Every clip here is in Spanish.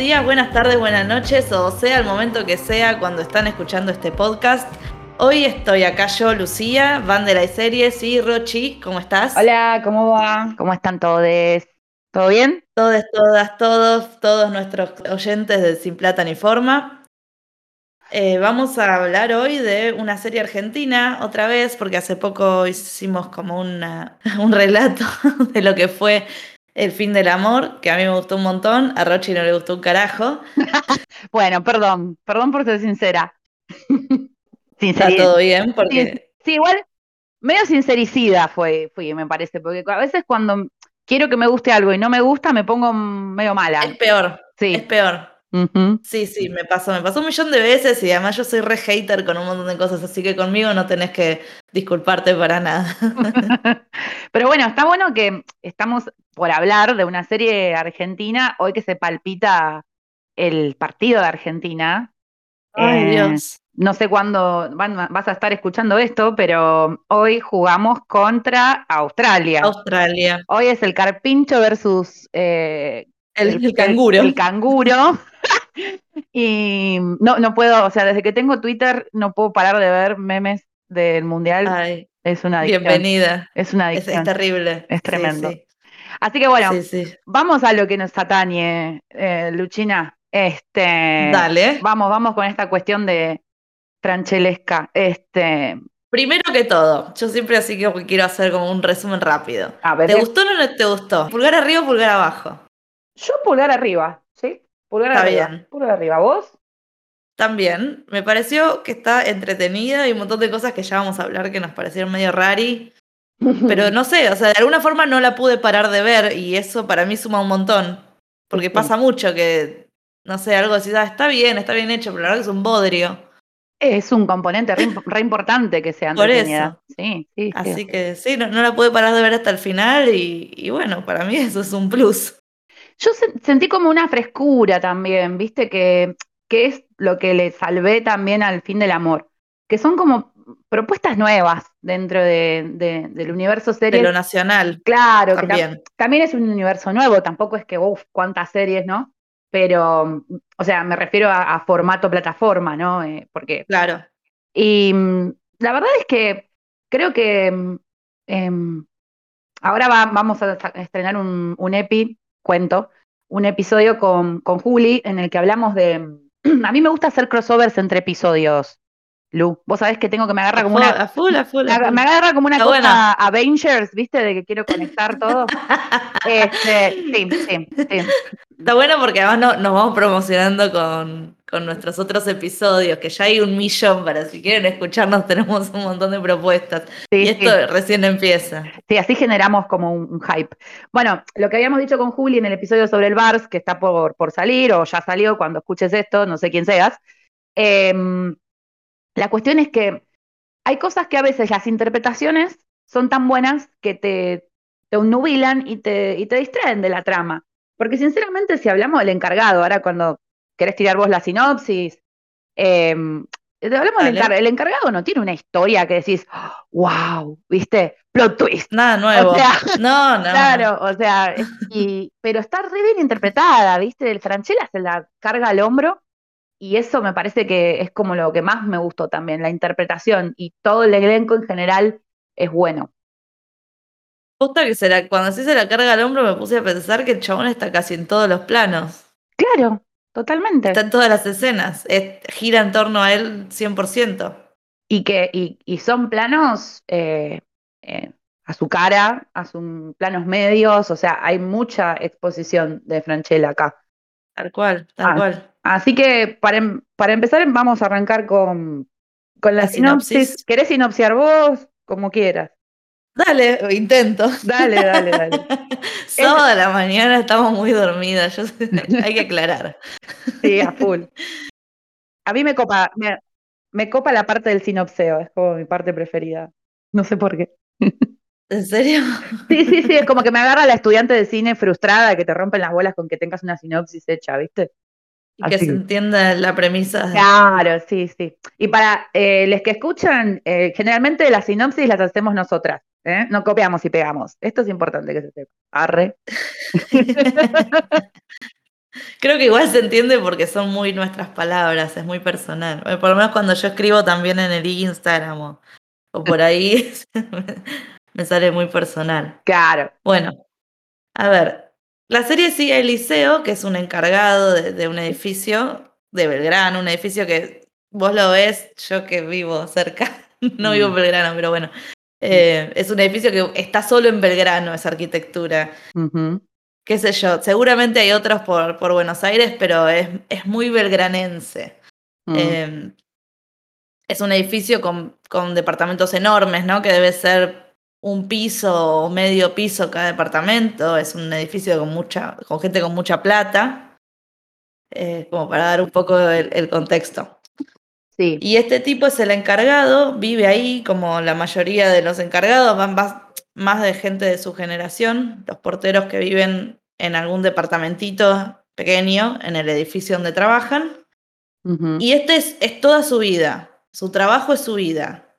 Días, buenas tardes, buenas noches, o sea, el momento que sea cuando están escuchando este podcast. Hoy estoy acá yo, Lucía, Bandera y Series y Rochi, ¿cómo estás? Hola, ¿cómo va? ¿Cómo están todos? ¿Todo bien? Todos, todas, todos, todos nuestros oyentes de Sin Plata ni Forma. Eh, vamos a hablar hoy de una serie argentina, otra vez, porque hace poco hicimos como una, un relato de lo que fue el fin del amor, que a mí me gustó un montón, a Rochi no le gustó un carajo. bueno, perdón, perdón por ser sincera. Está todo bien, porque... Sí, igual, medio sincericida fue, fui, me parece, porque a veces cuando quiero que me guste algo y no me gusta, me pongo medio mala. Es peor, sí. es peor. Sí, sí, me pasó, me pasó un millón de veces y además yo soy re hater con un montón de cosas, así que conmigo no tenés que disculparte para nada. Pero bueno, está bueno que estamos por hablar de una serie argentina, hoy que se palpita el partido de Argentina. Ay, eh, Dios. No sé cuándo vas a estar escuchando esto, pero hoy jugamos contra Australia. Australia. Hoy es el Carpincho versus eh, el, canguro. El, canguro. y no, no puedo, o sea, desde que tengo Twitter no puedo parar de ver memes del Mundial. es una adicción. Bienvenida. Es una adicción. Es, terrible. Es tremendo. Así que bueno, vamos a lo que nos atañe, eh, Luchina. Este, Dale. Vamos, vamos con esta cuestión de franchelesca. Este, Primero que todo, yo siempre así que quiero hacer como un resumen rápido. ¿Te gustó o no te gustó? ¿Pulgar arriba o pulgar abajo? Yo pulgar arriba, ¿sí? Pulgar está arriba. Bien. Pulgar arriba. ¿Vos? También. Me pareció que está entretenida y un montón de cosas que ya vamos a hablar que nos parecieron medio rari. Pero no sé, o sea, de alguna forma no la pude parar de ver y eso para mí suma un montón. Porque pasa mucho que, no sé, algo así, ah, está bien, está bien hecho, pero la verdad que es un bodrio. Es un componente re, importante que sea Por eso. Sí, sí, Así que sí, no, la pude parar de ver hasta el final y, bueno, para mí eso es un plus. Yo sentí como una frescura también, viste, que, que es lo que le salvé también al fin del amor, que son como propuestas nuevas dentro de, del universo series. De lo nacional. Claro, también. también es un universo nuevo, tampoco es que, uff, cuántas series, ¿no? pero, o sea, me refiero a, formato plataforma, ¿no? Eh, porque. Claro. Y la verdad es que creo que em, ahora vamos a estrenar un, un, EPI, cuento, un episodio con, con Juli en el que hablamos de. A mí me gusta hacer crossovers entre episodios. Lu, vos sabés que tengo que me agarra como una. A full, a full, Me agarra como una cosa Avengers, ¿viste? De que quiero conectar todo. este, sí, sí, sí. Está bueno porque además no, nos vamos promocionando con, con, nuestros otros episodios, que ya hay un millón para si quieren escucharnos, tenemos un montón de propuestas. y esto recién empieza. Sí, así generamos como un, hype. Bueno, lo que habíamos dicho con Juli en el episodio sobre el Bars, que está por, por salir, o ya salió cuando escuches esto, no sé quién seas. Em, la cuestión es que hay cosas que a veces las interpretaciones son tan buenas que te, te obnubilan y te, y te distraen de la trama. Porque sinceramente, si hablamos del encargado, ahora cuando querés tirar vos la sinopsis, eh, hablamos del encargado. El encargado no tiene una historia que decís, wow, ¿viste? Plot twist. Nada nuevo. no, no. Claro, o sea, y, pero está re bien interpretada, ¿viste? El Franchella se la carga al hombro y eso me parece que es como lo que más me gustó también, la interpretación y todo el elenco en general es bueno que será, cuando se la carga al hombro me puse a pensar que el chabón está casi en todos los planos. Claro, totalmente. Está en todas las escenas, gira en torno a él 100%. Y que y, son planos eh, eh, a su cara, a sus planos medios, o sea, hay mucha exposición de Franchella acá. Tal cual, tal ah, cual. Así que para, em, para, empezar vamos a arrancar con, con la, sinopsis. ¿Querés sinopsiar vos? Como quieras. Dale, intento. Dale, dale, dale. Sábado de la mañana estamos muy dormidas, yo hay que aclarar. Sí, a full. A mí me copa, me, copa la parte del sinopseo, es como mi parte preferida. No sé por qué. ¿En serio? Sí, sí, sí, es como que me agarra la estudiante de cine frustrada que te rompen las bolas con que tengas una sinopsis hecha, ¿viste? Y que se entienda la premisa. Claro, sí, sí. Y para eh, los que escuchan, eh, generalmente las sinopsis las hacemos nosotras. ¿eh? No copiamos y pegamos. Esto es importante que se sepa. Arre. Creo que igual se entiende porque son muy nuestras palabras, es muy personal. Por lo menos cuando yo escribo también en el Instagram o, por ahí, me sale muy personal. Claro. Bueno, a ver, la serie sigue a Eliseo, que es un encargado de, un edificio de Belgrano, un edificio que vos lo ves, yo que vivo cerca, no vivo en mm. Belgrano, pero bueno, eh, es un edificio que está solo en Belgrano, esa arquitectura. Qué sé yo, seguramente hay otros por, por Buenos Aires, pero es, es muy belgranense. Mm. Em, es un edificio con, con, departamentos enormes, ¿no? Que debe ser un piso o medio piso cada departamento. Es un edificio con mucha, con gente con mucha plata. Eh, como para dar un poco el contexto. Y este tipo es el encargado, vive ahí, como la mayoría de los encargados, van más de gente de su generación, los porteros que viven en algún departamentito pequeño en el edificio donde trabajan. Y este es, es, toda su vida, su trabajo es su vida.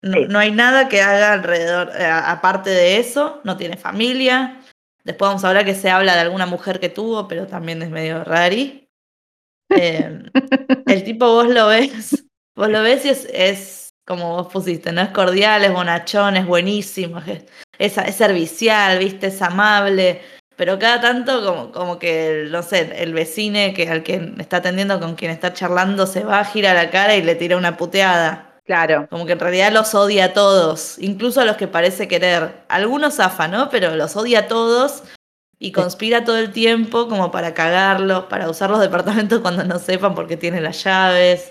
No, hay nada que haga alrededor, eh, aparte de eso, no tiene familia. Después vamos a hablar que se habla de alguna mujer que tuvo, pero también es medio rari. Eh, el tipo vos lo ves, vos lo ves y es, como vos pusiste, ¿no? Es cordial, es bonachón, es buenísimo, es, servicial, viste, es amable, pero cada tanto como, como que, no sé, el vecino que al que está atendiendo, con quien está charlando, se va, gira la cara y le tira una puteada. Claro. Como que en realidad los odia a todos, incluso a los que parece querer. Algunos zafa, ¿no? Pero los odia a todos y conspira todo el tiempo como para cagarlos, para usar los departamentos cuando no sepan porque tiene las llaves,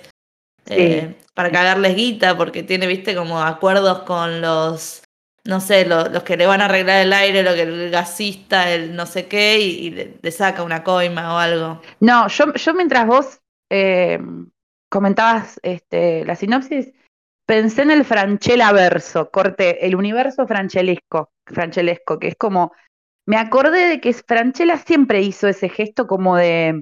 eh, para cagarles guita porque tiene, viste, como acuerdos con los, no sé, los, que le van a arreglar el aire, lo que el gasista, el no sé qué, y, le, saca una coima o algo. No, yo, yo mientras vos eh, comentabas este, la sinopsis, pensé en el Franchella verso, corte, el universo franchelesco, franchelesco, que es como me acordé de que Franchella siempre hizo ese gesto como de...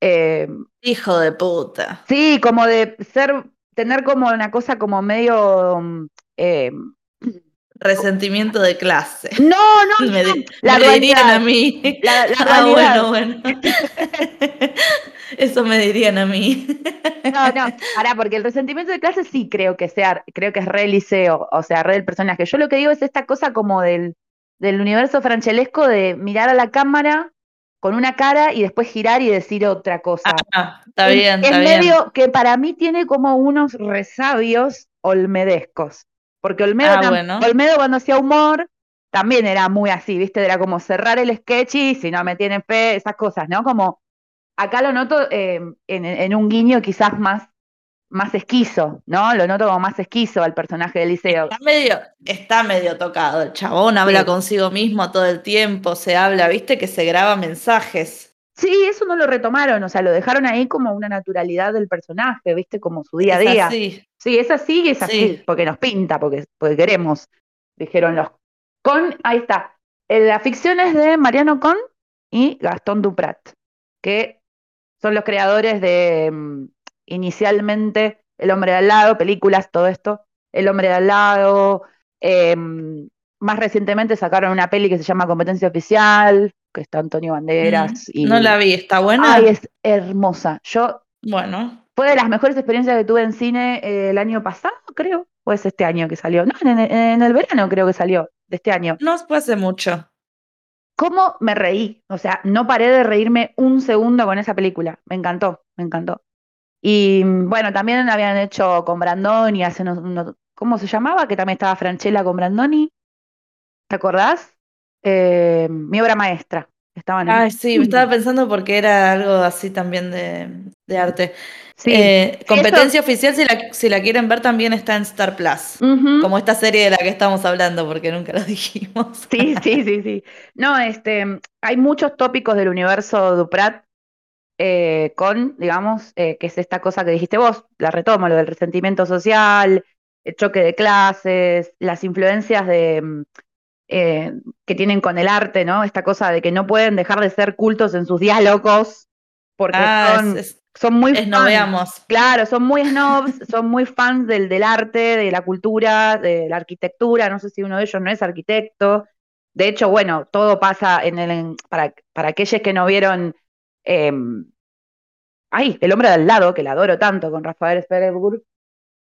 Eh, Hijo de puta. Sí, como de ser, tener como una cosa como medio... Eh, Resentimiento de clase. No, no, me, la dirían a mí. La, ah, bueno, bueno. Eso me dirían a mí. No, no, ahora, porque el resentimiento de clase sí creo que sea, creo que es re liceo, o sea, re del personaje. Yo lo que digo es esta cosa como del, del universo franchelesco de mirar a la cámara con una cara y después girar y decir otra cosa. Ah, está bien, es, está medio que para mí tiene como unos resabios olmedescos. Porque Olmedo, ah, Olmedo cuando hacía humor también era muy así, ¿viste? Era como cerrar el sketch y si no me tienen fe, esas cosas, ¿no? Como acá lo noto eh, en, un guiño quizás más más esquizo, ¿no? Lo noto como más esquizo al personaje de Liceo. Está medio, está medio tocado. El chabón habla consigo mismo todo el tiempo, se habla, viste, que se graba mensajes. Sí, eso no lo retomaron, o sea, lo dejaron ahí como una naturalidad del personaje, viste, como su día a día. Sí, es así y es así, porque nos pinta, porque, porque queremos, dijeron los. Con, ahí está. Eh, la ficción es de Mariano Con y Gastón Duprat, que son los creadores de mm, inicialmente El hombre de al lado, películas, todo esto, El hombre de al lado, em, más recientemente sacaron una peli que se llama Competencia Oficial, que está Antonio Banderas. y... No la vi, ¿está buena? Ay, es hermosa. Yo. Bueno. Fue de las mejores experiencias que tuve en cine eh, el año pasado, creo. O es este año que salió. No, en, el verano creo que salió, de este año. No fue hace mucho. ¿Cómo me reí? O sea, no paré de reírme un segundo con esa película. Me encantó, me encantó. Y bueno, también habían hecho con Brandoni, hace unos, ¿cómo se llamaba? Que también estaba Franchella con Brandoni. ¿Te acordás? Eh, mi obra maestra. Estaban ah, sí, me estaba pensando porque era algo así también de, arte. Sí, eh, competencia oficial, si la, si la quieren ver, también está en Star Plus. Como esta serie de la que estamos hablando, porque nunca lo dijimos. Sí, sí, sí, sí. No, este, hay muchos tópicos del universo Duprat eh, con, digamos, eh, que es esta cosa que dijiste vos, la retomo, lo del resentimiento social, el choque de clases, las influencias de, mm, eh, que tienen con el arte, ¿no? Esta cosa de que no pueden dejar de ser cultos en sus diálogos, porque ah, son, son muy fans. Claro, son muy snobs, son muy fans del, del arte, de la cultura, de la arquitectura, no sé si uno de ellos no es arquitecto. De hecho, bueno, todo pasa en el, para, para aquellos que no vieron Em, ay, El hombre de al lado, que la adoro tanto con Rafael Sperberg.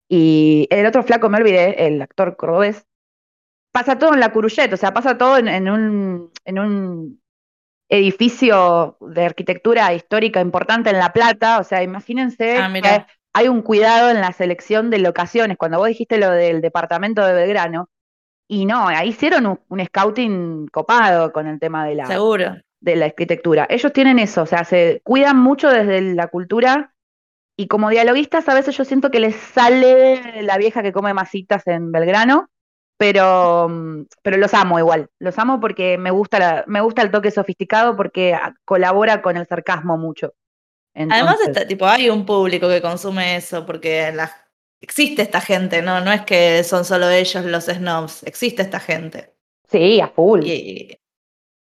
Y el otro flaco, me olvidé, el actor cordobés. Pasa todo en la Curuyet, o sea, pasa todo en, un, en un edificio de arquitectura histórica importante en La Plata. O sea, imagínense Ah, que hay un cuidado en la selección de locaciones. Cuando vos dijiste lo del departamento de Belgrano, y no, ahí hicieron un, un scouting copado con el tema de la, Seguro. de la arquitectura. Ellos tienen eso, o sea, se cuidan mucho desde la cultura y como dialoguistas a veces yo siento que les sale la vieja que come masitas en Belgrano, pero, mm, pero los amo igual, los amo porque me gusta, la, me gusta el toque sofisticado porque ah, colabora con el sarcasmo mucho. Además, está, tipo, hay un público que consume eso, porque la- existe esta gente, ¿no? No es que son solo ellos los snobs, existe esta gente. sí, a full. Y,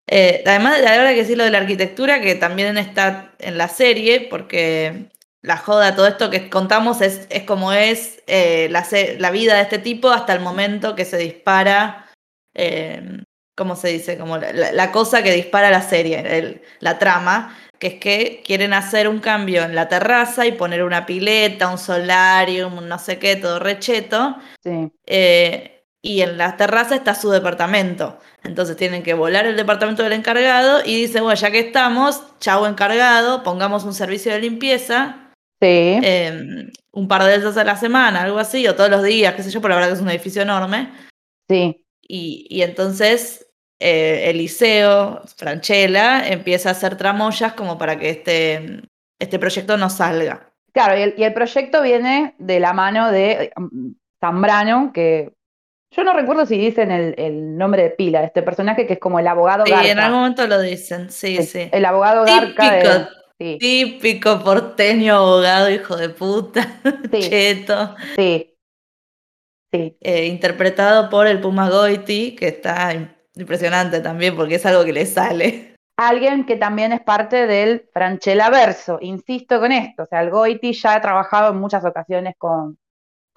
eh, además, de ahora que sí lo de la arquitectura, que también está en la serie, porque la joda, todo esto que contamos es, es como es eh, la, la vida de este tipo hasta el momento que se dispara, eh, ¿cómo se dice? Como la, la- la cosa que dispara la serie, el- la trama, que es que quieren hacer un cambio en la terraza y poner una pileta, un solarium, un no sé qué, todo recheto. Sí. Eh, y en la terraza está su departamento. Entonces tienen que volar el departamento del encargado y dice, bueno, ya que estamos, chau encargado, pongamos un servicio de limpieza Sí, eh, un par de veces a la semana, algo así, o todos los días, qué sé yo, pero la verdad que es un edificio enorme. sí. Y, y entonces eh, Eliseo, Franchella, empieza a hacer tramoyas como para que este, este proyecto no salga. Claro, y el, y el proyecto viene de la mano de mm, Zambrano, que yo no recuerdo si dicen el, el nombre de pila de este personaje, que es como el abogado Sí, Garca. en algún momento lo dicen, sí, sí. El abogado Garca. de- sí, típico porteño abogado, hijo de puta, Sí. cheto, sí. Sí, eh, interpretado por el Puma Goiti, que está im- impresionante también porque es algo que le sale. alguien que también es parte del Franchella Verso. Insisto con esto, o sea, el Goiti ya ha trabajado en muchas ocasiones con,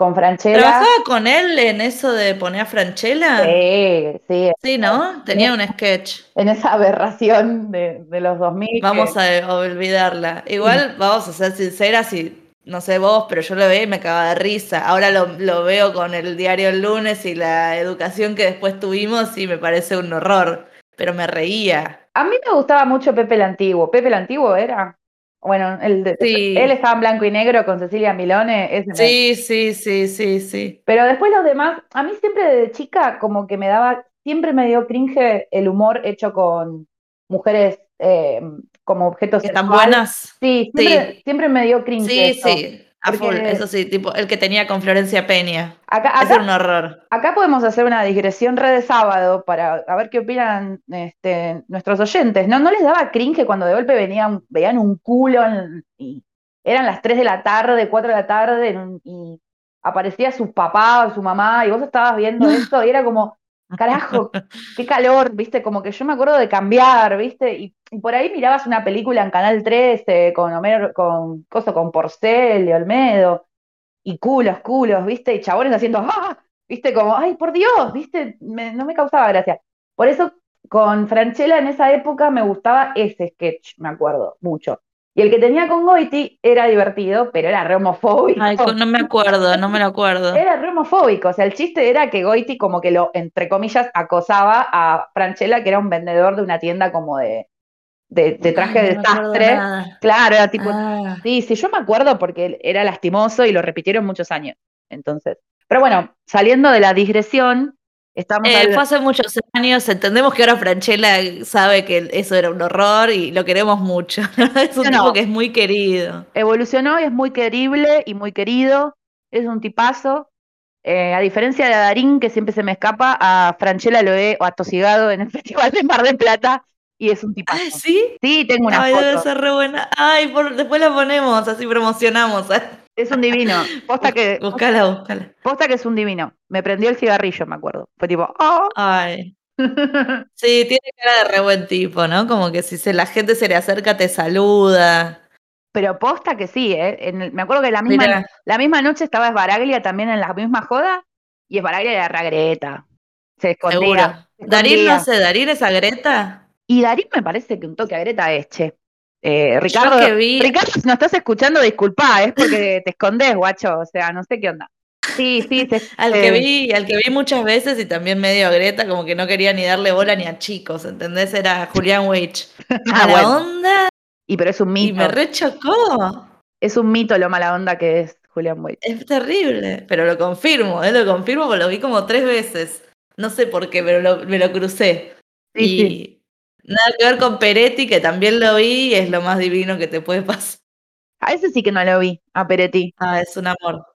con Franchella. ¿Trabajaba con él en eso de poner a Franchella? Sí, sí, Sí, ¿no? Tenía un sketch. en esa aberración de, de los 2000. que- Vamos a, a olvidarla. Igual, vamos a ser sinceras y no sé vos, pero yo lo veía y me cagaba de risa. Ahora lo, lo veo con el diario el lunes y la educación que después tuvimos y me parece un horror. Pero me reía. A mí me gustaba mucho Pepe el Antiguo. ¿Pepe el Antiguo era? Bueno, el de- Sí. él estaba en blanco y negro con Cecilia Milone. ese Sí, sí, sí, sí, sí. Pero después los demás, a mí siempre desde chica como que me daba, siempre me dio cringe el humor hecho con mujeres eh, como objetos ¿Que están buenas? Sí, siempre, Sí. siempre me dio cringe Sí, eso. sí. A full, eso sí, tipo el que tenía con Florencia Peña. Acá, era un horror. Acá podemos hacer una digresión red de sábado para a ver qué opinan este, nuestros oyentes. ¿No, ¿No les daba cringe cuando de golpe venían, veían un culo en- y eran las 3 de la tarde, 4 de la tarde en y aparecía su papá o su mamá y vos estabas viendo esto y era como, carajo, qué calor, viste, como que yo me acuerdo de cambiar, viste, y, y por ahí mirabas una película en Canal 13 con Homero, con Coso, con Porcel y Olmedo y culos, culos, viste, y chabones haciendo, ¡ah! viste, como, ay, por Dios, viste, Me- no me causaba gracia. Por eso con Franchella en esa época me gustaba ese sketch, me acuerdo, mucho. Y el que tenía con Goiti era divertido, pero era re homofóbico. Ay, no me acuerdo, no me lo acuerdo. Era re homofóbico, o sea, el chiste era que Goiti como que lo, entre comillas, acosaba a Franchella, que era un vendedor de una tienda como de, de, de traje Ay, de no sastre. Claro, era tipo, Ah. Sí, sí, yo me acuerdo porque era lastimoso y lo repitieron muchos años. Entonces, pero bueno, saliendo de la digresión, estamos Eh, al- fue hace muchos años, entendemos que ahora Franchella sabe que eso era un horror y lo queremos mucho. es un tipo que es muy querido. evolucionó y es muy querible y muy querido, es un tipazo. Eh, a diferencia de Darín, que siempre se me escapa, a Franchella lo he atosigado en el Festival de Mar del Plata y es un tipazo. Ay, ¿sí? Sí, tengo una Ay, debe ser re buena. Ay, por- después la ponemos, así promocionamos. Es un divino. Posta que, Búscala, búscala. posta que es un divino. Me prendió el cigarrillo, me acuerdo. Fue tipo, ¡oh! Ay. Sí, tiene cara de re buen tipo, ¿no? Como que si se, la gente se le acerca, te saluda. Pero posta que sí, ¿eh? En el- me acuerdo que la misma, la misma noche estaba Esbaraglia también en la misma joda y Esbaraglia era ragreta. Se escondía. seguro. se Darín, escondía. no sé, Darín es a Greta. Y Darín me parece que un toque a Greta es, che. Eh, Ricardo, que vi- Ricardo, si no estás escuchando, disculpa, es porque te escondes, guacho, o sea, no sé qué onda. Sí, sí, se- Al que vi, al que vi muchas veces y también medio a Greta, como que no quería ni darle bola ni a chicos, ¿entendés? Era Julián. Ah, Mala bueno. onda Y pero es un y mito, me rechocó. es un mito lo mala onda que es Julián Wade. Es terrible, pero lo confirmo, ¿eh? lo confirmo porque lo vi como tres veces. No sé por qué, pero lo- me lo crucé. Sí, y sí. Nada que ver con Peretti, que también lo vi y es lo más divino que te puede pasar. A ese sí que no lo vi, a Peretti. Ah, es un amor.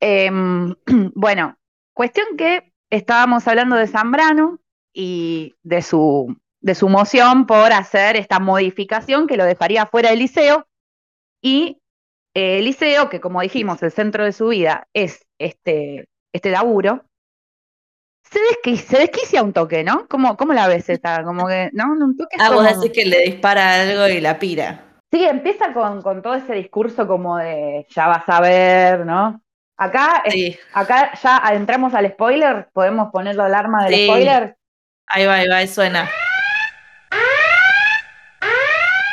Em, bueno, cuestión que estábamos hablando de Zambrano y de su, de su moción por hacer esta modificación que lo dejaría fuera del liceo. Y eh, el liceo, que como dijimos, el centro de su vida es este, este laburo, se, desqui- se desquicia un toque, ¿no? ¿Cómo, cómo la ves esta? Como que, ¿no? Un toque Ah, vos como- decís que le dispara algo y la pira. Sí, empieza con, con todo ese discurso como de ya vas a ver, ¿no? Acá, es- Sí, acá ya entramos al spoiler, podemos poner la alarma del Sí. spoiler. ahí va, ahí va, ahí suena.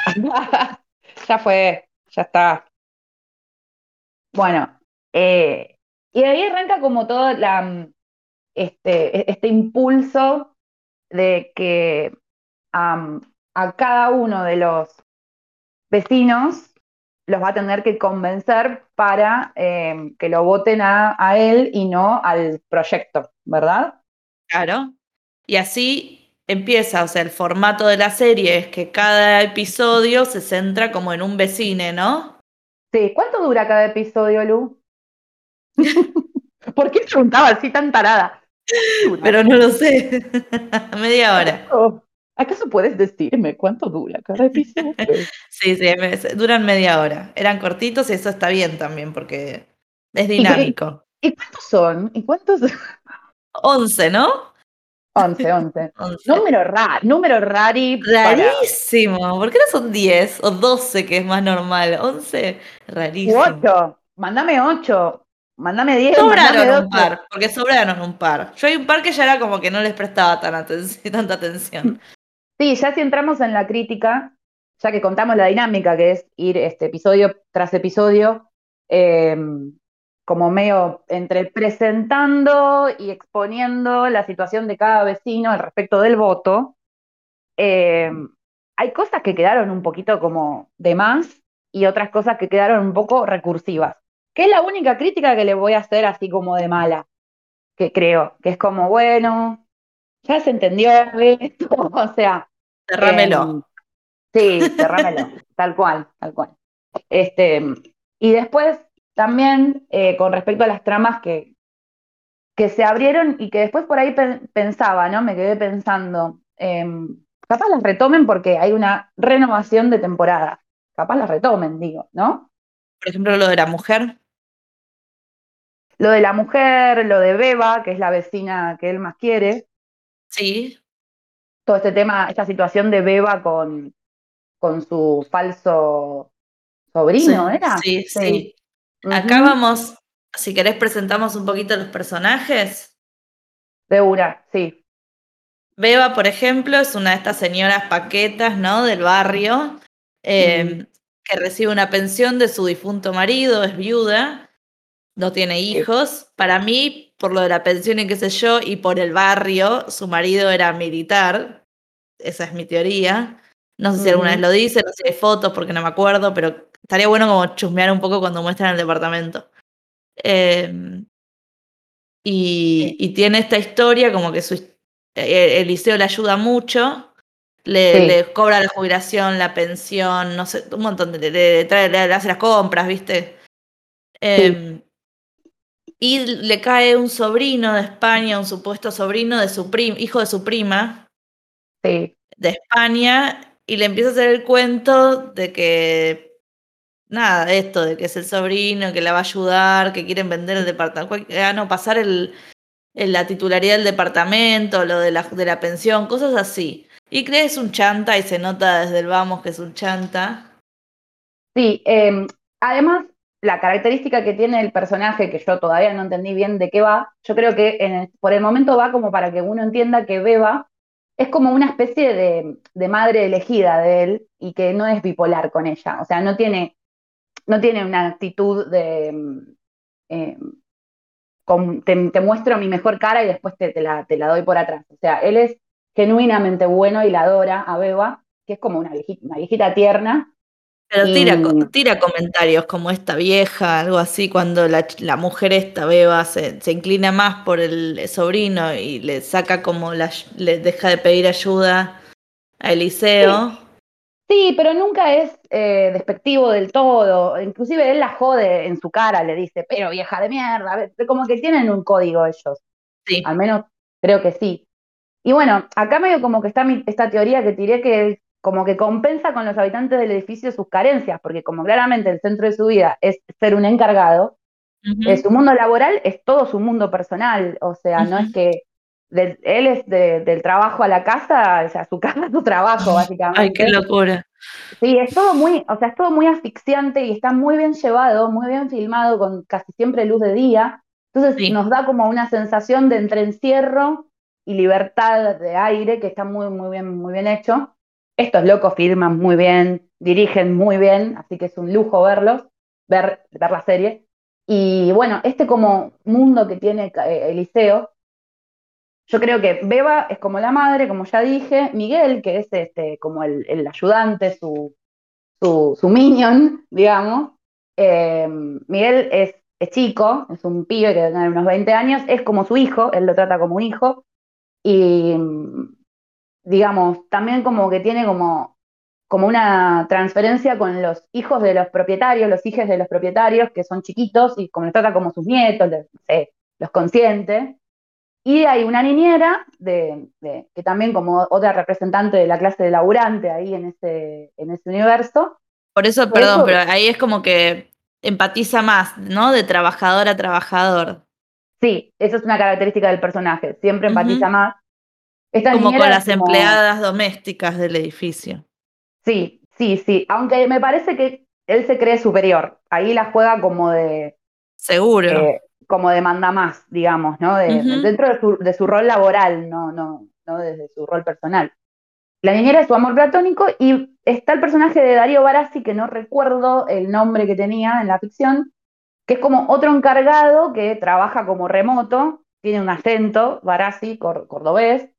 ya fue, ya está. Bueno, eh, y ahí arranca como todo la, mm, este, este impulso de que a cada uno de los vecinos los va a tener que convencer para eh, que lo voten a, a él y no al proyecto, ¿verdad? Claro. Y así empieza, o sea, el formato de la serie es que cada episodio se centra como en un vecine, ¿no? Sí, ¿cuánto dura cada episodio, Lu? ¿Por qué preguntaba así tan tarada? Pero no lo sé. Media hora. ¿Acaso puedes decirme cuánto dura cada episodio? Sí, sí, me- duran media hora. Eran cortitos y eso está bien también porque es dinámico. ¿Y cuántos son? ¿Y cuántos? 11, ¿no? 11, 11. 11. Número raro, número rari. para- Rarísimo. ¿Por qué no son 10 o 12 que es más normal? 11, U rarísimo. 8. Mándame 8. Mándame 10. mándame Sobraron un 12. par, porque sobraron un par. Yo hay un par que ya era como que no les prestaba tan tanta atención. Sí, ya si entramos en la crítica, ya que contamos la dinámica, que es ir este episodio tras episodio, eh, como medio entre presentando y exponiendo la situación de cada vecino al respecto del voto, eh, hay cosas que quedaron un poquito como de más y otras cosas que quedaron un poco recursivas, que es la única crítica que le voy a hacer así como de mala, que creo, que es como, bueno, ya se entendió esto, o sea, Cerrámelo. Em, sí, cerrámelo, tal cual, tal cual. Este, y después también eh, con respecto a las tramas que, que se abrieron y que después por ahí pe- pensaba, ¿no? Me quedé pensando, em, capaz las retomen porque hay una renovación de temporada. Capaz las retomen, digo, ¿no? Por ejemplo, lo de la mujer. Lo de la mujer, lo de Beba, que es la vecina que él más quiere, Sí, todo este tema, esta situación de Beba con, con su falso sobrino, sí, ¿era? sí, sí. Ujú. Acá vamos, si querés presentamos un poquito los personajes. De una, sí. Beba, por ejemplo, es una de estas señoras paquetas, ¿no? Del barrio, eh, que recibe una pensión de su difunto marido, es viuda, no tiene hijos. Para mí, por lo de la pensión y qué sé yo, y por el barrio, su marido era militar. Esa es mi teoría. No sé si alguna vez lo dice, no sé fotos porque no me acuerdo, pero estaría bueno como chusmear un poco cuando muestran el departamento. Eh, y, y tiene esta historia como que su, eh, el liceo le ayuda mucho, le, Sí. le cobra la jubilación, la pensión, no sé, un montón de, le, le trae- le hace las compras, ¿viste? Eh, Y le cae un sobrino de España, un supuesto sobrino de su prim, hijo de su prima, Sí, de España y le empieza a hacer el cuento de que, nada, esto, de que es el sobrino, que la va a ayudar, que quieren vender el departamento, ah, no, pasar el, el- la titularidad del departamento, lo de la, de la pensión, cosas así. Y crees un chanta y se nota desde el vamos que es un chanta. sí. eh, además, la característica que tiene el personaje, que yo todavía no entendí bien de qué va, yo creo que por el momento va como para que uno entienda que Beba es como una especie de, madre elegida de él y que no es bipolar con ella. O sea, no tiene, no tiene una actitud de eh, te, muestro mi mejor cara y después te, la, te, la, doy por atrás. O sea, él es genuinamente bueno y la adora a Beba, que es como una una viejita tierna. Pero tira, tira comentarios como esta vieja, algo así, cuando la, la mujer esta Beba se, se, inclina más por el sobrino y le saca como la, le deja de pedir ayuda a Eliseo. Sí, pero nunca es eh, despectivo del todo. Inclusive él la jode en su cara, le dice, pero vieja de mierda. Como que tienen un código ellos. Sí. Al menos creo que sí. Y bueno, acá medio como que está esta teoría que tiré que como que compensa con los habitantes del edificio sus carencias, porque como claramente el centro de su vida es ser un encargado, eh, su mundo laboral es todo su mundo personal. O sea, no es que él es del trabajo a la casa, o sea, su casa es su trabajo, básicamente. Ay, qué locura. Sí, es todo muy, o sea, es todo muy asfixiante y está muy bien llevado, muy bien filmado, con casi siempre luz de día. Entonces nos da como una sensación de entrencierro y libertad de aire que está muy, muy bien, muy bien hecho. Estos locos filman muy bien, dirigen muy bien, así que es un lujo verlos, ver, la serie. Y bueno, este como mundo que tiene eh, Eliseo, yo creo que Beba es como la madre, como ya dije, Miguel, que es este, como el, ayudante, su, su, minion, digamos. Eh, Miguel es, chico, es un pibe que tiene unos 20 años, es como su hijo, él lo trata como un hijo. Y, digamos, también como que tiene como, como una transferencia con los hijos de los propietarios, los hijos de los propietarios, que son chiquitos, y como los trata como sus nietos, los consiente. Y hay una niñera, de, que también como otra representante de la clase de laburante ahí en ese, en ese universo. Por eso, perdón, pero ahí es como que empatiza más, ¿no? De trabajador a trabajador. Sí, eso es una característica del personaje, siempre empatiza más. Como con las empleadas domésticas del edificio. Sí, sí, sí, aunque me parece que él se cree superior, ahí la juega como de... Seguro. Eh, como demanda más, digamos, ¿no? Dentro de su, rol laboral, no, no, no desde su rol personal. La niñera es su amor platónico y está el personaje de Darío Barassi, que no recuerdo el nombre que tenía en la ficción, que es como otro encargado que trabaja como remoto, tiene un acento, Barassi, cordobés,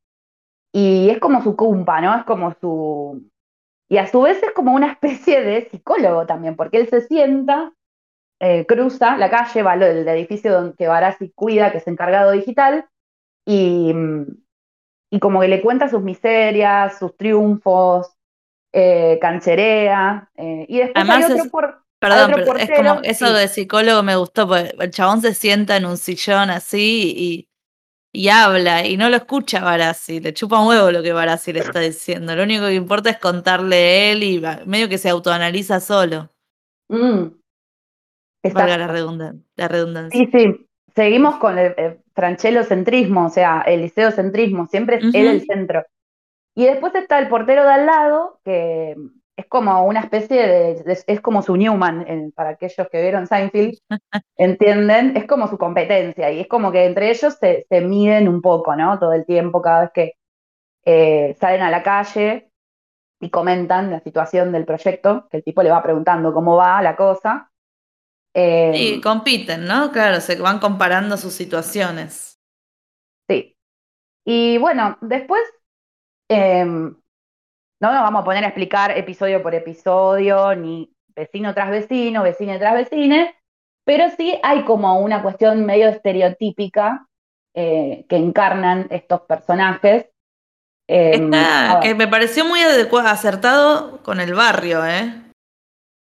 y es como su cumpa, ¿no? Es como su... Y a su vez es como una especie de psicólogo también, porque él se sienta eh, cruza la calle, va el edificio donde Barassi cuida, que es encargado digital, y, y, como que le cuenta sus miserias, sus triunfos, eh, cancherea, eh, y después hay otro, por, perdón, pero es como eso de psicólogo me gustó, porque el chabón se sienta en un sillón así y, y habla, y no lo escucha Barassi, le chupa un huevo lo que Barassi le está diciendo, lo único que importa es contarle él y medio que se autoanaliza solo. Mm, Valga la, redundancia. Sí, sí. Seguimos con el, franchelocentrismo, o sea, el liceocentrismo, siempre es él el centro. Y después está el portero de al lado, que es como una especie de, es como su Newman, para aquellos que vieron Seinfeld, entienden, es como su competencia, y es como que entre ellos se, miden un poco, ¿no? Todo el tiempo, cada vez que eh, salen a la calle y comentan la situación del proyecto, que el tipo le va preguntando cómo va la cosa, sí, em, compiten, ¿no? Claro, se van comparando sus situaciones. Sí. Y bueno, después em, no nos vamos a poner a explicar episodio por episodio, ni vecino tras vecino, vecino tras vecino, pero sí hay como una cuestión medio estereotípica eh, que encarnan estos personajes. Em, que me pareció muy adecuado, acertado con el barrio, ¿eh?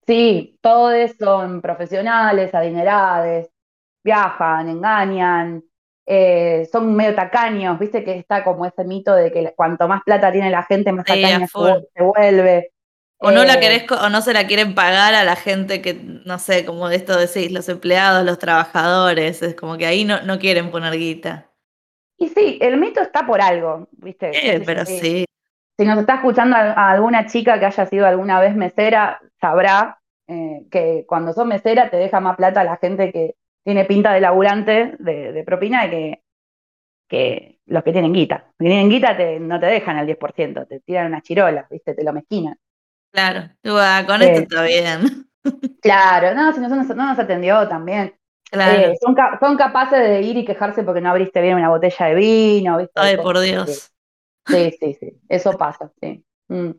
Sí, todos son profesionales, adinerados, viajan, engañan, eh, son medio tacaños, viste que está como ese mito de que cuanto más plata tiene la gente, más tacaña se vuelve. O no la eh, querés, o no se la quieren pagar a la gente que, no sé, como esto decís, los empleados, los trabajadores, es como que ahí no, no quieren poner guita. Y sí, el mito está por algo, ¿viste? Eh, pero sí. Si nos está escuchando a alguna chica que haya sido alguna vez mesera, sabrá eh, que cuando sos mesera te deja más plata la gente que tiene pinta de laburante de, propina y que que los que tienen guita. Los que tienen guita te, no te dejan al 10%, te tiran unas chirolas, ¿viste? Te lo mezquinan. Claro, con esto está bien. Claro, no, si no, no nos atendió también. Claro. Eh, son, son, capaces de ir y quejarse porque no abriste bien una botella de vino, ¿viste? Ay, por Dios. Sí, sí, sí, eso pasa, sí. Mm.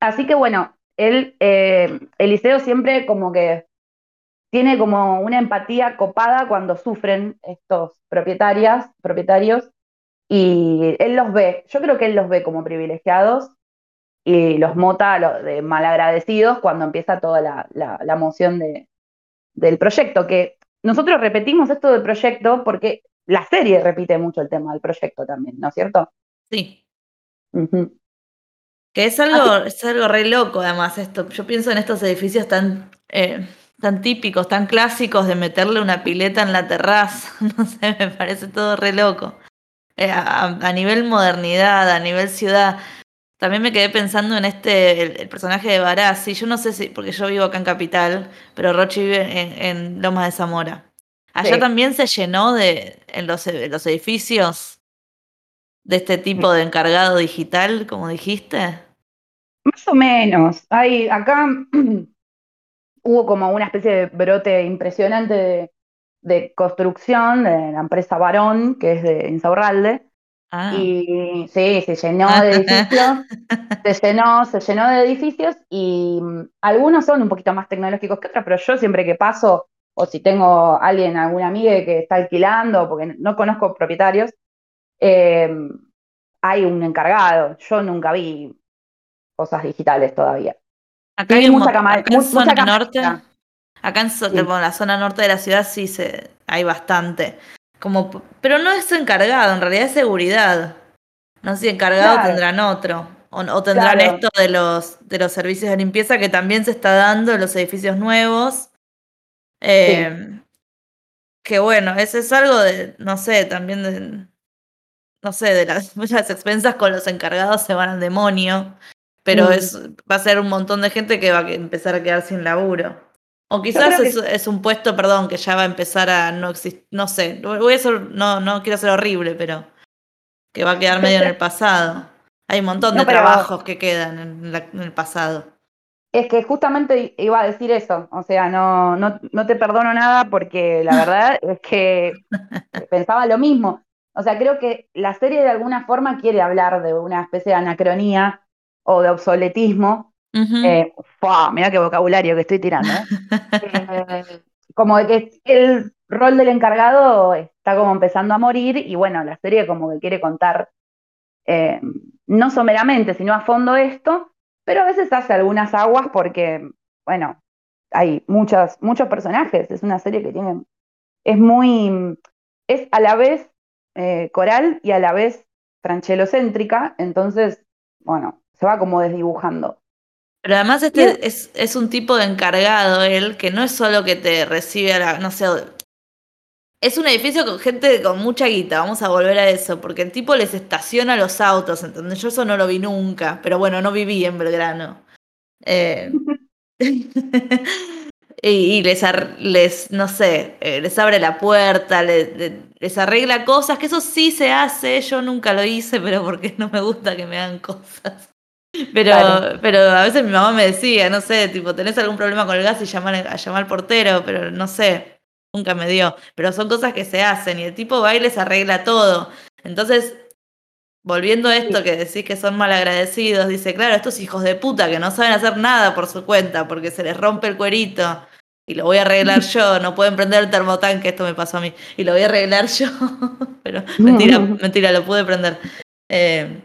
Así que bueno, él, eh, Eliseo siempre como que tiene como una empatía copada cuando sufren estos propietarias, propietarios y él los ve, yo creo que él los ve como privilegiados y los mota de malagradecidos cuando empieza toda la, la, moción de, del proyecto, que nosotros repetimos esto del proyecto porque la serie repite mucho el tema del proyecto también, ¿no es cierto? Sí. Que es algo, es algo re loco, además, esto. Yo pienso en estos edificios tan, eh, tan típicos, tan clásicos de meterle una pileta en la terraza. No sé, me parece todo re loco. Eh, a, nivel modernidad, a nivel ciudad. También me quedé pensando en este, el, personaje de Barassi. Yo no sé si, porque yo vivo acá en Capital, pero Rochi vive en, Lomas de Zamora. Allá también se llenó de, en los, en los edificios de este tipo de encargado digital, como dijiste. Más o menos. Hay, acá hubo como una especie de brote impresionante de, construcción de la empresa Barón, que es de Insaurralde. Ah. Y sí, se llenó de edificios, se llenó, se llenó de edificios y mm, algunos son un poquito más tecnológicos que otros, pero yo siempre que paso, o si tengo alguien, alguna amiga que está alquilando, porque no conozco propietarios, eh, hay un encargado. Yo nunca vi cosas digitales todavía. Acá hay mucha, cámara, acá en zona norte, acá en la zona norte de la ciudad sí se, hay bastante. Como, pero no es encargado, en realidad es seguridad. No sé si encargado tendrán otro. O, tendrán esto de los, de los servicios de limpieza que también se está dando en los edificios nuevos. Eh, que bueno, eso es algo de, no sé, también de, no sé, de las muchas expensas con los encargados se van al demonio pero mm. es, va a ser un montón de gente que va a empezar a quedar sin laburo. O quizás es, un puesto, perdón, que ya va a empezar a no existir, no sé, voy a ser, no, no quiero ser horrible, pero que va a quedar medio en el pasado. Hay un montón de trabajos que quedan en, el pasado. Es que justamente iba a decir eso, o sea, no, no, no te perdono nada porque la verdad es que pensaba lo mismo. O sea, creo que la serie de alguna forma quiere hablar de una especie de anacronía o de obsoletismo. Eh, mira qué vocabulario que estoy tirando. ¿eh? Eh, como de que el rol del encargado está como empezando a morir y bueno, la serie como que quiere contar no someramente, sino a fondo esto, pero a veces hace algunas aguas porque, bueno, hay muchos, muchos personajes, es una serie que tiene, es muy, es a la vez coral y a la vez franchelocéntrica, entonces, bueno, se va como desdibujando. Pero además este es, es, un tipo de encargado, él, que no es solo que te recibe a la, no sé, es un edificio con gente con mucha guita, vamos a volver a eso, porque el tipo les estaciona los autos, ¿entendés? Yo eso no lo vi nunca, pero bueno, no viví en Belgrano. Eh, y, les, les, no sé, eh, les abre la puerta, les, les, arregla cosas, que eso sí se hace, yo nunca lo hice, pero porque no me gusta que me hagan cosas. Pero, pero a veces mi mamá me decía, no sé, tipo, tenés algún problema con el gas y llamar a llamar al portero, pero no sé, nunca me dio. Pero son cosas que se hacen y el tipo va y les arregla todo. Entonces, volviendo a esto que decís que son malagradecidos, dice, claro, estos hijos de puta que no saben hacer nada por su cuenta porque se les rompe el cuerito y lo voy a arreglar yo, no pueden prender el termotanque, esto me pasó a mí, y lo voy a arreglar yo, pero mentira, mentira, lo pude prender. Eh,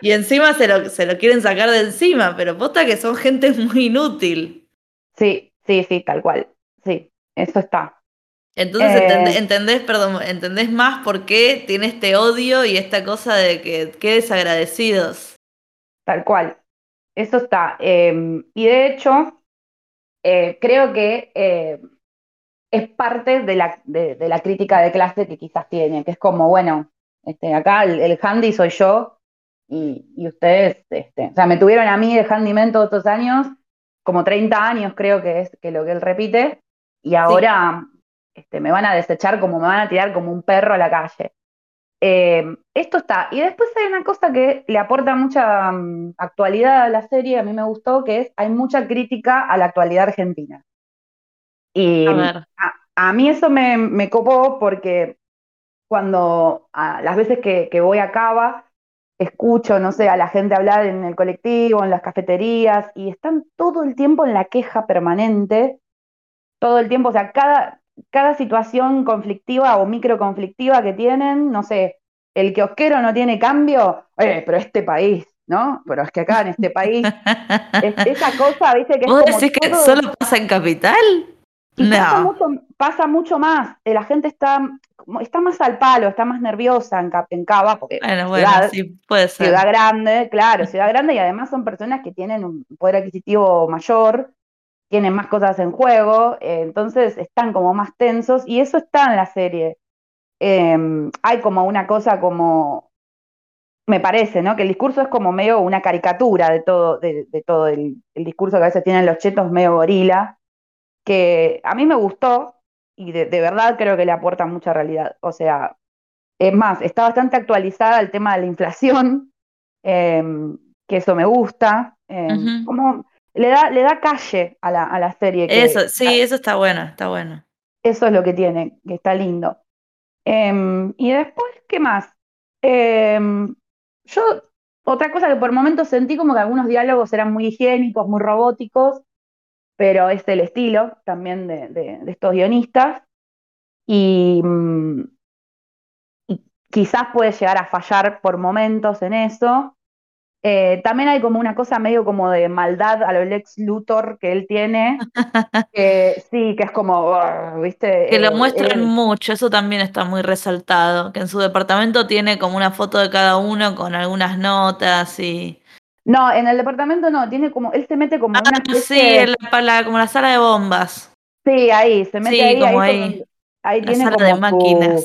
y encima se lo, se lo quieren sacar de encima, pero posta que son gente muy inútil. Sí, sí, sí, tal cual. Sí, eso está. Entonces eh, entendés, perdón, entendés más por qué tiene este odio y esta cosa de que qué desagradecidos. Tal cual. Eso está. Em, y de hecho, eh, creo que eh, es parte de la, de, la crítica de clase que quizás tiene, que es como, bueno, este, acá el, el handy soy yo, y, ustedes, este, o sea, me tuvieron a mí de handyman todos estos años, como 30 años creo que es que lo que él repite, y ahora este, me van a desechar como me van a tirar como un perro a la calle. Eh, esto está. Y después hay una cosa que le aporta mucha mm, actualidad a la serie, a mí me gustó, que es hay mucha crítica a la actualidad argentina. Y A a, a mí eso me, me copó porque cuando a las veces que, que voy a Cava, escucho, no sé, a la gente hablar en el colectivo, en las cafeterías, y están todo el tiempo en la queja permanente, todo el tiempo, o sea, cada, cada situación conflictiva o microconflictiva que tienen, no sé, el kiosquero no tiene cambio, eh, pero este país, ¿no? Pero es que acá en este país, es- esa cosa, viste, que es ¿Vos como decís que solo pasa en Capital? Y pasa, No. mucho, pasa mucho más, eh, la gente está, está más al palo, está más nerviosa en, en Cava, porque Bueno, bueno, ciudad, sí, puede ser. ciudad grande, claro, ciudad grande, y además son personas que tienen un poder adquisitivo mayor, tienen más cosas en juego, eh, entonces están como más tensos, y eso está en la serie. Eh, hay como una cosa como, me parece, ¿no? Que el discurso es como medio una caricatura de todo, de, de todo el, el discurso que a veces tienen los chetos medio gorila, que a mí me gustó y de, de verdad creo que le aporta mucha realidad. O sea, es más, está bastante actualizada el tema de la inflación, eh, que eso me gusta, eh, Ujú. como le da, le da calle a la, a la serie. Que, Eso, sí, eso está bueno, está bueno. eso es lo que tiene, que está lindo. Em, y después, ¿qué más? Em, yo, otra cosa que por momentos sentí como que algunos diálogos eran muy higiénicos, muy robóticos, pero es el estilo también de, de- de estos guionistas. Y, mm, y quizás puede llegar a fallar por momentos en eso. Eh, también hay como una cosa medio como de maldad a lo Lex Luthor que él tiene, que sí, que es como, ¿viste? Que lo Eh, muestran mucho, eso también está muy resaltado, que en su departamento tiene como una foto de cada uno con algunas notas y... No, en el departamento no, tiene como, él se mete como una Ah, especie sí, de- la, la- como la sala de bombas, sí, ahí, se mete Sí, ahí, como ahí, ahí, ahí la tiene sala como de su- máquinas.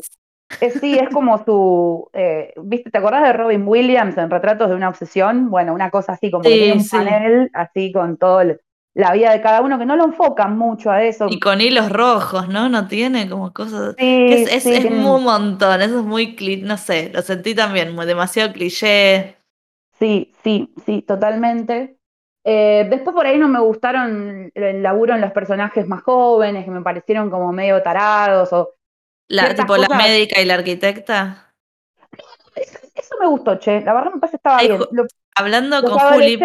eh, sí, es como su, eh, ¿viste? ¿Te acordás de Robin Williams en Retratos de una obsesión? Bueno, una cosa así, como que tiene un sí. panel así con todo el- la vida de cada uno, que no lo enfocan mucho a eso. Y con hilos rojos, ¿no? No tiene como cosas... Sí, es, es, sí, es tiene- un montón, eso es muy, no sé, lo sentí también, muy demasiado cliché. Sí, sí, sí, totalmente. Eh, después por ahí no me gustaron el laburo en los personajes más jóvenes, que me parecieron como medio tarados o La, tipo la médica y la arquitecta. Eso, eso me gustó, che. La verdad me parece que estaba Ay, bien. Lo- Hablando los con Juli.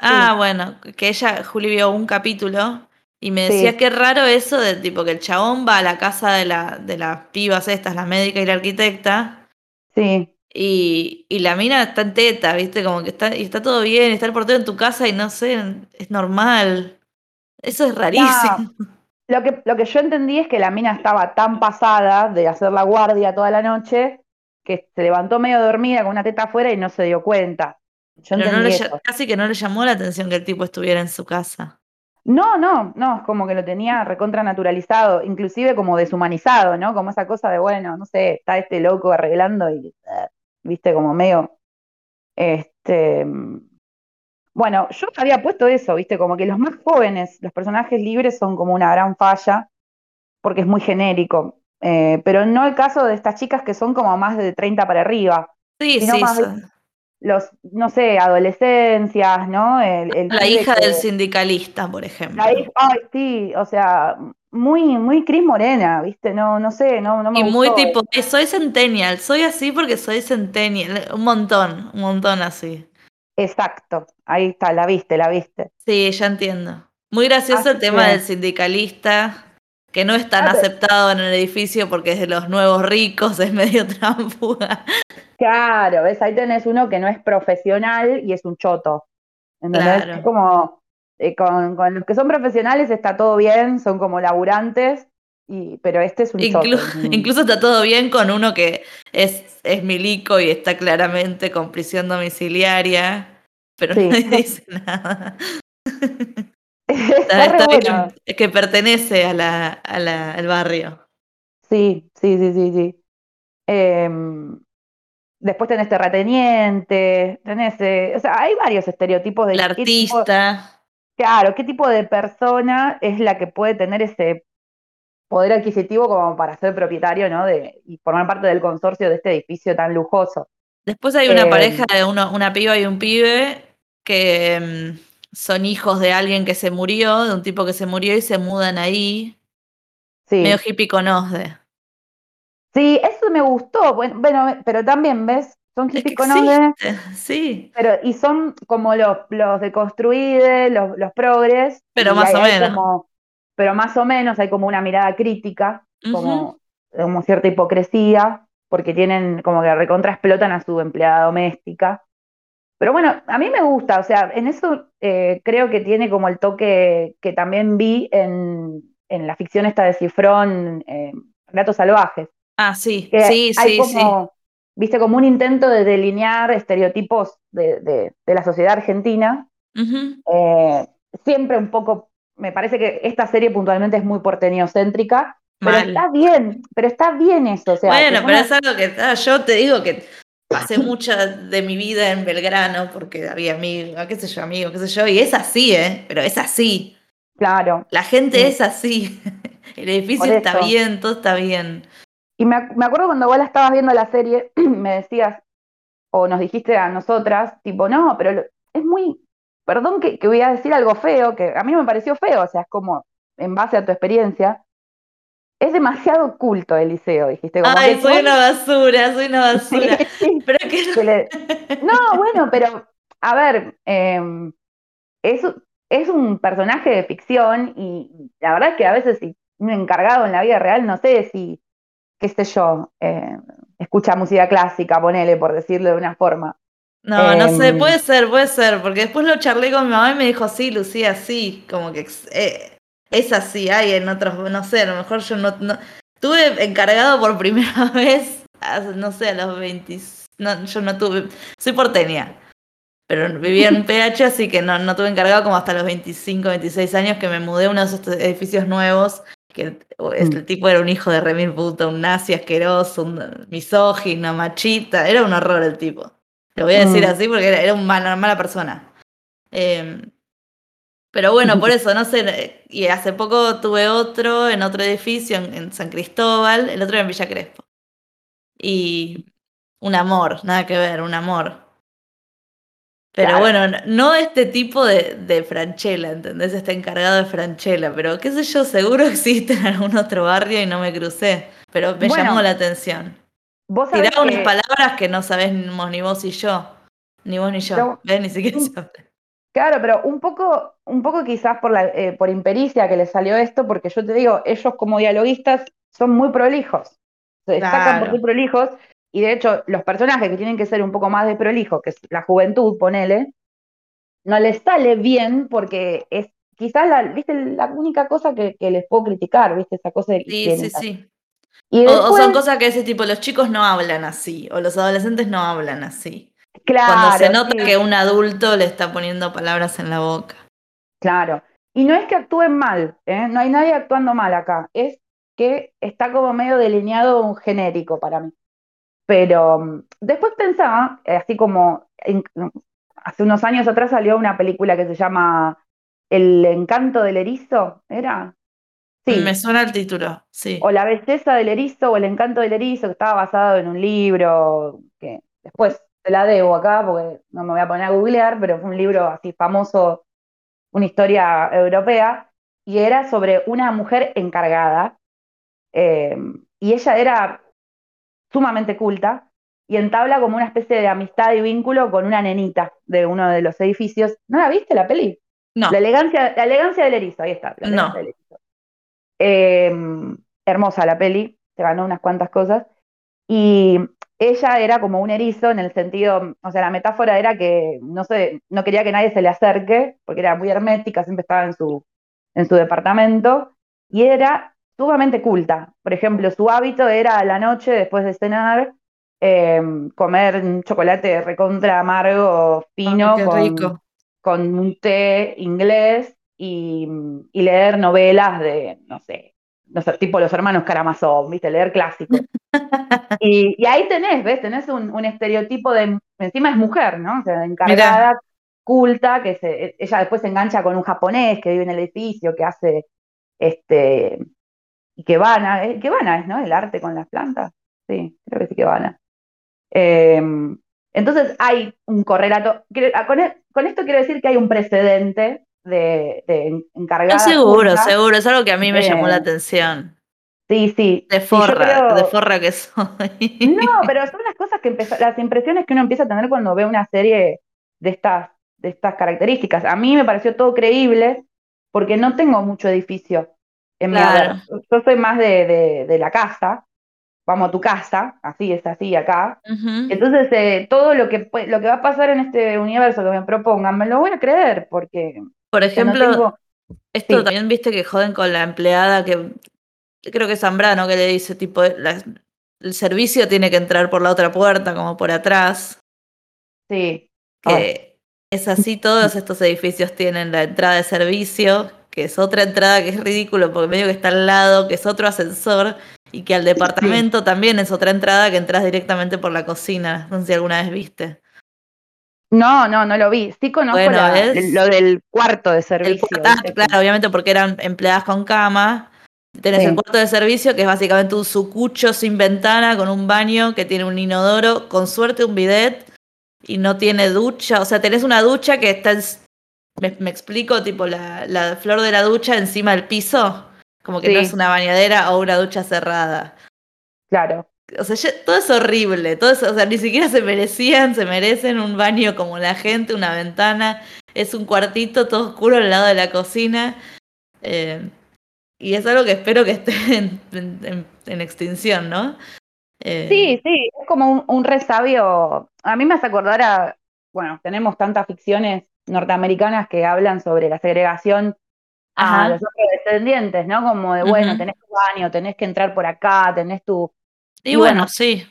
Ah, sí. bueno, que ella, Juli vio un capítulo y me Sí. decía qué raro eso de tipo que el chabón va a la casa de la, de las pibas estas, la médica y la arquitecta, Sí. Y, y la mina está en teta, ¿viste? Como que está, y está todo bien, está el portero en tu casa y no sé, es normal. Eso es rarísimo. Lo que, lo que yo entendí es que la mina estaba tan pasada de hacer la guardia toda la noche que se levantó medio dormida con una teta afuera y no se dio cuenta. Yo Pero no le, eso. casi que no le llamó la atención que el tipo estuviera en su casa. No, no, no, es como que lo tenía recontra naturalizado, inclusive como deshumanizado, ¿no? Como esa cosa de, bueno, no sé, está este loco arreglando y, eh, viste, como medio, este, bueno, yo había puesto eso, viste, como que los más jóvenes, los personajes libres son como una gran falla, porque es muy genérico, eh, pero no el caso de estas chicas que son como más de 30 para arriba, Sí, sino sí, más los, no sé, adolescencias, ¿no? El, el la hija que- del sindicalista, por ejemplo. La hija- ay, sí, o sea, muy, muy Cris Morena, ¿viste? No, no sé, no, no me Y muy tipo, "Eh, soy centennial, soy así porque soy centennial. Un montón, un montón así. Exacto, ahí está, la viste, la viste. Sí, ya entiendo. Muy gracioso Así el tema que- del sindicalista, que no es tan aceptado en el edificio porque es de los nuevos ricos, es medio tránfuga. Claro, ves, ahí tenés uno que no es profesional y es un choto. ¿Entendés? Claro. Es como, eh, con, con los que son profesionales está todo bien, son como laburantes, y, pero este es un Inclu- incluso está todo bien con uno que es, es milico y está claramente con prisión domiciliaria, pero Sí. nadie dice nada. Está Está, bueno. es que pertenece a la, a la- al barrio. Sí, sí, sí, sí, sí. Em, después tenés terrateniente, tenés, eh, o sea, hay varios estereotipos de El artista. Claro, qué tipo de persona es la que puede tener ese, poder adquisitivo como para ser propietario, ¿no? De, y formar parte del consorcio de este edificio tan lujoso. Después hay una pareja de uno, una piba y un pibe que mm, son hijos de alguien que se murió, de un tipo que se murió y se mudan ahí. Sí. Medio hippie con Sí, eso me gustó. Bueno, pero también, ¿ves? Son hippie con Sí. Pero, y son como los, los de construir, los, los progres. Pero más o menos. pero más o menos hay como una mirada crítica, como, como cierta hipocresía, porque tienen como que recontra explotan a su empleada doméstica. Pero bueno, a mí me gusta, o sea, en eso eh, creo que tiene como el toque que también vi en, en la ficción esta de Cifrón, eh, Gatos Salvajes. Ah, sí, sí, sí, sí. Viste, como un intento de delinear estereotipos de, de, la sociedad argentina. Eh, siempre un poco, me parece que esta serie puntualmente es muy porteñocéntrica, pero está bien, pero está bien eso. O sea, bueno, pero es algo que ah, yo te digo que pasé mucha de mi vida en Belgrano porque había amigos, qué sé yo, amigos, qué sé yo, y es así, ¿eh? Pero es así. Claro. La gente es así. El edificio está bien, todo está bien. Y me, acuerdo cuando vos la estabas viendo la serie, me decías, o nos dijiste a nosotras, tipo, no, pero es muy, perdón que, voy a decir algo feo, que a mí me pareció feo, o sea, es como en base a tu experiencia, es demasiado culto el liceo, dijiste. Como Ay, soy una basura, soy una basura. pero que... No, bueno, pero a ver, eh, es, es un personaje de ficción y la verdad es que a veces si un encargado en la vida real, no sé si, qué sé yo, eh, escucha música clásica, ponele, por decirlo de una forma. No, no sé, em, puede ser, puede ser, porque después lo charlé con mi mamá y me dijo, sí, Lucía, sí, como que eh, es así, hay en otros, no sé, a lo mejor yo no, no tuve encargado por primera vez, no sé, a los 20, no, yo no tuve, soy porteña, pero vivía en un PH, así que no, no tuve encargado como hasta los 25, 26 años que me mudé a uno de esos edificios nuevos, que el mm. tipo era un hijo de remil puta, un nazi asqueroso, un misógino, machista, era un horror el tipo. Lo voy a decir mm. así porque era, una mala persona. Em, pero bueno, por eso, no sé, y hace poco tuve otro en otro edificio en San Cristóbal, el otro era en Villa Crespo. Y un amor, nada que ver, un amor. Pero bueno, no este tipo de, de Franchella, ¿entendés? Está encargado de Franchella, pero qué sé yo, seguro existe en algún otro barrio y no me crucé, pero me llamó la atención. ¿Vos Tirá unas palabras que no sabemos ni vos y yo, ni vos ni yo, ¿ves? Ni siquiera yo. Claro, pero un poco, un poco quizás por, la, eh, por impericia que les salió esto, porque yo te digo, ellos como dialoguistas son muy prolijos, se destacan por ser prolijos, y de hecho, los personajes que tienen que ser un poco más de prolijo, que es la juventud, ponele, no les sale bien porque es quizás la, ¿viste? la única cosa que, les puedo criticar, ¿viste? Esa cosa de Sí, sí, sí. o, son cosas que ese tipo, los chicos no hablan así, o los adolescentes no hablan así. Claro. Cuando se nota que un adulto le está poniendo palabras en la boca. Claro. Y no es que actúen mal, ¿eh? no hay nadie actuando mal acá, es que está como medio delineado un genérico para mí. Pero mm, después pensaba, eh, así como hace unos años atrás salió una película que se llama El encanto del erizo, ¿era? Sí. Me suena el título, sí. O La belleza del erizo o El encanto del erizo, que estaba basado en un libro que después te la debo acá porque no me voy a poner a googlear, pero fue un libro así famoso, una historia europea, y era sobre una mujer encargada. Eh, y ella era sumamente culta, y entabla como una especie de amistad y vínculo con una nenita de uno de los edificios. ¿No la viste la peli? No. La elegancia, la elegancia del erizo, ahí está. no. Em, hermosa la peli, se ganó unas cuantas cosas. Y ella era como un erizo en el sentido, o sea, la metáfora era que no sé, no quería que nadie se le acerque, porque era muy hermética, siempre estaba en su, en su departamento, y era sumamente culta. Por ejemplo, su hábito era a la noche, después de cenar, em, comer un chocolate recontra amargo, fino, con, con, un té inglés y, leer novelas de, no sé, no sé, tipo los hermanos Karamazov, ¿viste? Leer clásicos. y, ahí tenés, ¿ves? Tenés un, estereotipo de, encima es mujer, ¿no? O sea, encargada, culta, que se, ella después se engancha con un japonés que vive en el edificio, que hace este y que van a, eh, que van a, ¿no? El arte con las plantas. Sí, creo que sí que van a. Em, entonces hay un correlato. Ah, e, con, esto quiero decir que hay un precedente de, de encargada. seguro, seguro, es algo que a mí me llamó la atención. Sí, sí. De forra, de forra que soy. No, pero son las cosas que las impresiones que uno empieza a tener cuando ve una serie de estas, de estas características. A mí me pareció todo creíble porque no tengo mucho edificio en mi Yo soy más de, de, la casa, vamos a tu casa, así es así acá. Entonces, eh, todo lo que, lo que va a pasar en este universo que me propongan, me lo voy a creer, porque... Por ejemplo, esto también viste que joden con la empleada que creo que es Zambrano que le dice, tipo, el servicio tiene que entrar por la otra puerta, como por atrás. Sí. Que es así, todos estos edificios tienen la entrada de servicio, que es otra entrada que es ridículo porque medio que está al lado, que es otro ascensor, y que al departamento también es otra entrada que entras directamente por la cocina. No sé si alguna vez viste. No, no, no lo vi. Sí conozco lo del cuarto de servicio. claro, obviamente porque eran empleadas con cama. Tenés el cuarto de servicio, que es básicamente un sucucho sin ventana, con un baño que tiene un inodoro, con suerte un bidet, y no tiene ducha. O sea, tenés una ducha que está me, explico, tipo la, la, flor de la ducha encima del piso, como que no es una bañadera o una ducha cerrada. Claro. O sea, todo es horrible, todo o sea, ni siquiera se merecían, se merecen un baño como la gente, una ventana, es un cuartito todo oscuro al lado de la cocina. Eh, y es algo que espero que esté en, extinción, ¿no? Eh, sí, sí, es como un, un resabio. A mí me hace acordar a, bueno, tenemos tantas ficciones norteamericanas que hablan sobre la segregación a los otros descendientes, ¿no? Como de, bueno, tenés tu baño, tenés que entrar por acá, tenés tu... Y, bueno, sí.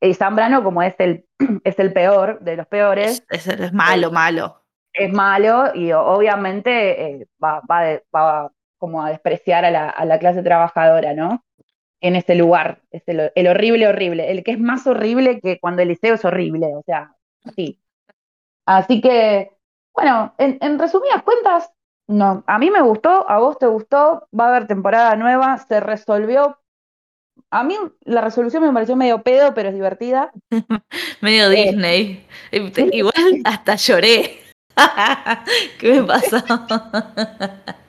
Y Zambrano, como es el, es el peor de los peores. Es, malo, eh, malo. Es malo y obviamente eh, va, va, como a despreciar a la, a la, clase trabajadora, ¿no? En ese lugar. Es el, el horrible, horrible. El que es más horrible que cuando el liceo es horrible, o sea, sí. Así que bueno, en, resumidas cuentas, no, a mí me gustó, a vos te gustó, va a haber temporada nueva, se resolvió. A mí la resolución me pareció medio pedo, pero es divertida. medio eh, Disney. Igual hasta lloré. ¿Qué me pasó?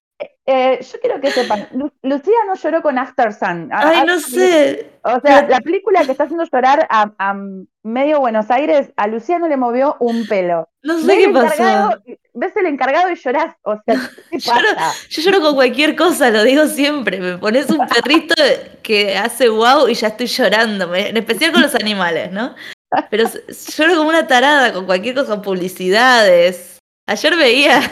Eh, yo quiero que sepan, Lucía no lloró con After Sun. Ay, no sé. O sea, la película que está haciendo llorar a, medio Buenos Aires, a Lucía no le movió un pelo. No sé qué pasó. Ves el encargado y llorás. O sea, ¿qué pasa? Yo, lloro con cualquier cosa, lo digo siempre. Me pones un perrito que hace wow y ya estoy llorando. En especial con los animales, ¿no? Pero lloro como una tarada con cualquier cosa, publicidades. Ayer veía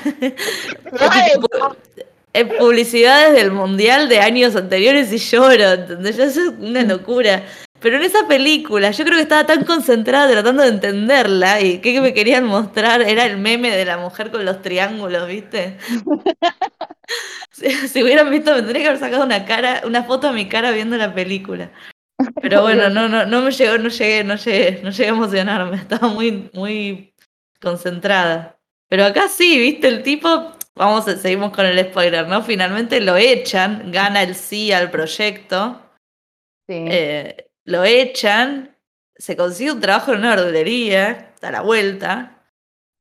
en publicidades del mundial de años anteriores y lloro, ¿entendés? es una locura. Pero en esa película, yo creo que estaba tan concentrada tratando de entenderla y que me querían mostrar era el meme de la mujer con los triángulos, ¿viste? si, hubieran visto, me tendría que haber sacado una cara, una foto a mi cara viendo la película. Pero bueno, no, no, no me llegó, no llegué, no llegué, no llegué a emocionarme, estaba muy, muy concentrada. Pero acá sí, viste, el tipo vamos, seguimos con el spoiler, ¿no? Finalmente lo echan, gana el sí al proyecto. Sí. Eh, lo echan, se consigue un trabajo en una verdulería, a la vuelta.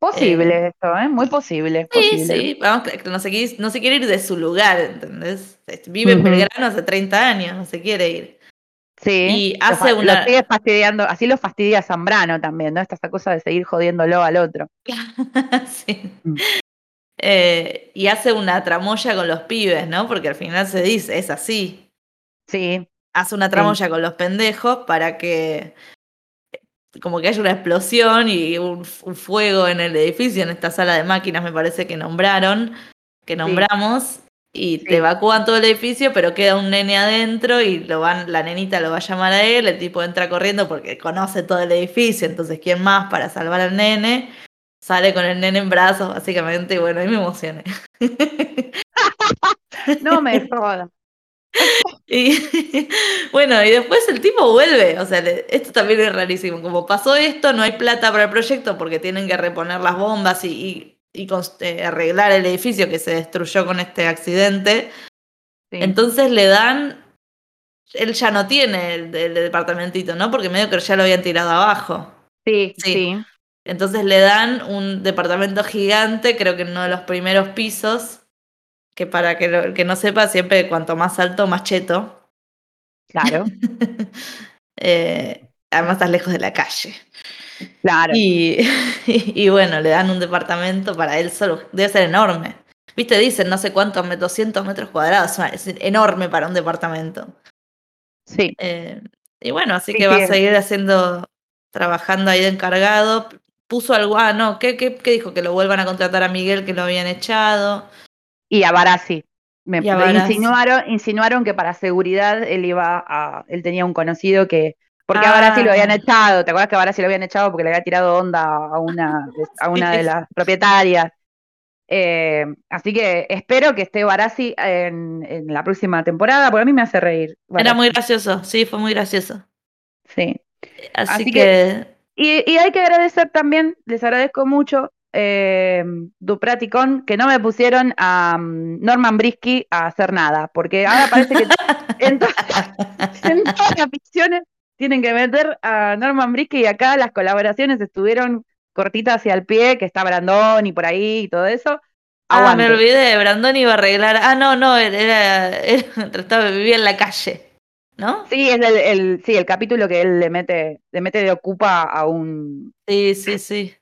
Posible eh, esto, ¿eh? Muy posible. Sí, sí, vamos, no se, quiere, no se quiere ir de su lugar, ¿entendés? Vive en Belgrano hace 30 años, no se quiere ir. Sí, y hace una... sigue fastidiando, así lo fastidia Zambrano también, ¿no? Esta cosa de seguir jodiéndolo al otro. sí. Mm. Eh, y hace una tramoya con los pibes, ¿no? Porque al final se dice, es así. Sí. Hace una tramoya con los pendejos para que como que haya una explosión y un, fuego en el edificio, en esta sala de máquinas me parece que nombraron, que nombramos, y te evacúan todo el edificio, pero queda un nene adentro y lo van, la nenita lo va a llamar a él, el tipo entra corriendo porque conoce todo el edificio, entonces ¿quién más para salvar al nene? Sale con el nene en brazos, básicamente, y bueno, ahí me emocioné. no me jodas. Y bueno, y después el tipo vuelve, o sea, esto también es rarísimo, como pasó esto, no hay plata para el proyecto porque tienen que reponer las bombas y, y, eh, arreglar el edificio que se destruyó con este accidente. Entonces le dan él ya no tiene el, el departamentito, ¿no? Porque medio que ya lo habían tirado abajo. Sí, Sí. sí. Entonces le dan un departamento gigante, creo que en uno de los primeros pisos, que para que lo- el que no sepa, siempre cuanto más alto, más cheto. Claro, Eh, además estás lejos de la calle. claro. Y, y bueno, le dan un departamento para él solo. Debe ser enorme. Viste, dicen no sé cuántos, met- 200 metros cuadrados. Es enorme para un departamento. Sí. Eh, y bueno, así Sí, que va a seguir haciendo, trabajando ahí de encargado. Puso algo, ah, no, ¿qué, qué, qué dijo? Que lo vuelvan a contratar a Miguel, que lo habían echado. Y a Barassi. Me a Barassi. insinuaron, insinuaron que para seguridad él iba a, él tenía un conocido que, porque a Ah. Barassi lo habían echado, ¿te acuerdas que a Barassi lo habían echado porque le había tirado onda a una, de- a una de las propietarias? Eh, así que espero que esté Barassi en, en la próxima temporada, porque a mí me hace reír. Era muy gracioso, sí, fue muy gracioso. Sí. Así, Así que, Y, y hay que agradecer también, les agradezco mucho, eh, Duprat y Con, que no me pusieron a mm, Norman Brisky a hacer nada, porque ahora parece que en, to- en todas las ficciones tienen que meter a Norman Brisky y acá las colaboraciones estuvieron cortitas hacia el pie, que está Brandon y por ahí y todo eso. ah, me Aguante. olvidé, Brandon iba a arreglar. Ah, no, no, era, era, trataba de vivir en la calle, ¿no? Sí, es el, el- sí, el capítulo que él le mete, le mete de ocupa a un. Sí, sí, sí.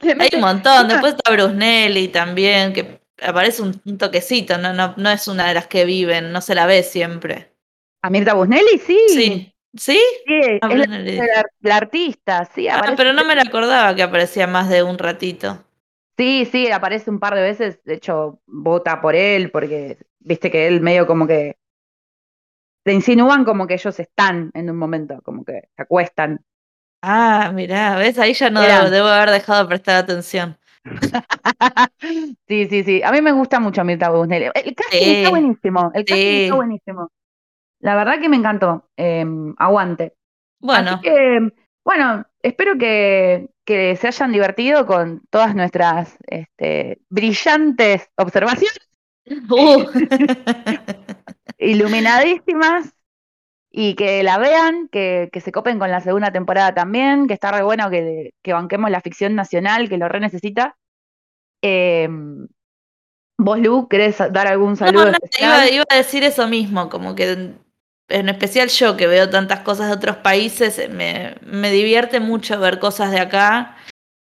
Hay un montón. Después está Bruce Nelly también, que aparece un, un toquecito, no, no, no es una de las que viven, no se la ve siempre. A Mirta Busnelli, sí. Sí. ¿Sí? Sí, Ah, es la, artista, sí, Ah, pero no me la acordaba que aparecía más de un ratito. Sí, sí, aparece un par de veces, de hecho, vota por él, porque viste que él medio como que te insinúan como que ellos están en un momento, como que se acuestan. Ah, mirá, ¿ves? Ahí ya no debo, debo haber dejado de prestar atención. Sí, sí, sí. A mí me gusta mucho Mirta Busnelli. El casting Sí. está buenísimo. El casting Sí. está buenísimo. La verdad que me encantó. Eh, aguante. Bueno, que, bueno, espero que, que se hayan divertido con todas nuestras este, brillantes observaciones, uh. iluminadísimas, y que la vean, que, que se copen con la segunda temporada también, que está re bueno que, que banquemos la ficción nacional, que lo re necesita. Eh, vos, Lu, ¿querés dar algún saludo no, iba, iba a decir eso mismo, como que en, en especial yo que veo tantas cosas de otros países, me, me divierte mucho ver cosas de acá.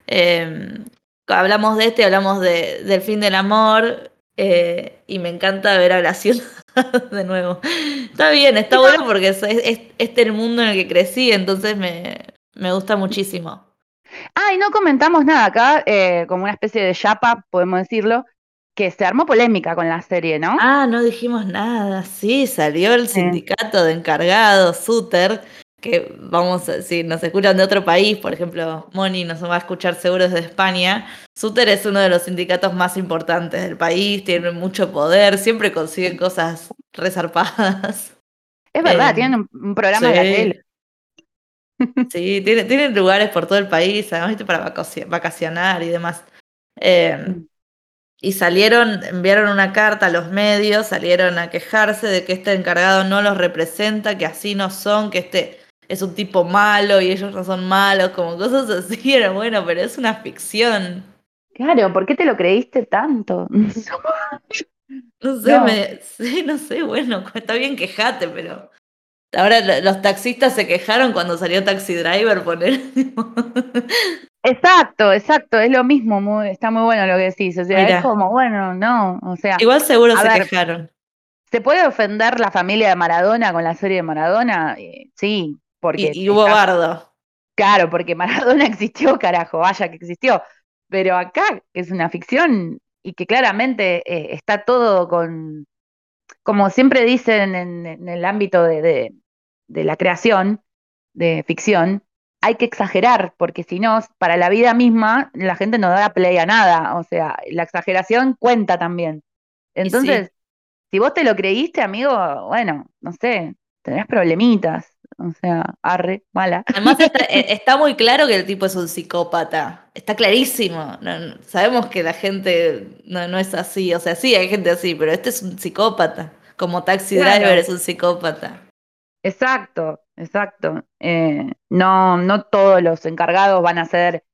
Eh, hablamos de este, hablamos de, del fin del amor, eh, y me encanta ver a la ciudad de nuevo. Está bien, está bueno porque es, es- este el mundo en el que crecí, entonces me, me gusta muchísimo. Ah, y no comentamos nada acá, eh, como una especie de chapa, podemos decirlo, que se armó polémica con la serie, ¿no? Ah, no dijimos nada. Sí, salió el sindicato de encargados, Suter, que vamos, si nos escuchan de otro país, por ejemplo, Moni nos va a escuchar seguro desde España. Suter es uno de los sindicatos más importantes del país, tiene mucho poder, siempre consiguen cosas resarpadas. Es verdad, Eh, tienen un, programa de la sí. tele. Sí, tiene- tienen lugares por todo el país, además para vacaci- vacacionar y demás. Eh, Mm. y salieron, enviaron una carta a los medios, salieron a quejarse de que este encargado no los representa, que así no son, que este es un tipo malo y ellos no son malos, como cosas así. Era bueno, pero es una ficción. Claro, ¿por qué te lo creíste tanto? No sé, No. me, sí, no sé, bueno, está bien quejate, pero ahora lo- los taxistas se quejaron cuando salió Taxi Driver, poner. Exacto, exacto, es lo mismo, muy- está muy bueno lo que decís. O sea, es como, bueno, no, o sea, Igual seguro se ver. quejaron. ¿se puede ofender la familia de Maradona con la serie de Maradona? Eh, sí, porque Y, y hubo bardo. Claro, porque Maradona existió, carajo, vaya que existió. Pero acá, que es una ficción y que claramente eh, está todo con, como siempre dicen en, en el ámbito de, de- de la creación de ficción, hay que exagerar, porque si no, para la vida misma, la gente no da play a nada. O sea, la exageración cuenta también. Entonces, si vos te lo creíste, amigo, bueno, no sé, tenés problemitas. O sea, arre, mala. Además está, eh, está muy claro que el tipo es un psicópata. Está clarísimo. No- no- sabemos que la gente no, no es así. O sea, sí hay gente así, pero este es un psicópata. Como Taxi Claro. Driver es un psicópata. Exacto, exacto. Eh, no, no todos los encargados van a ser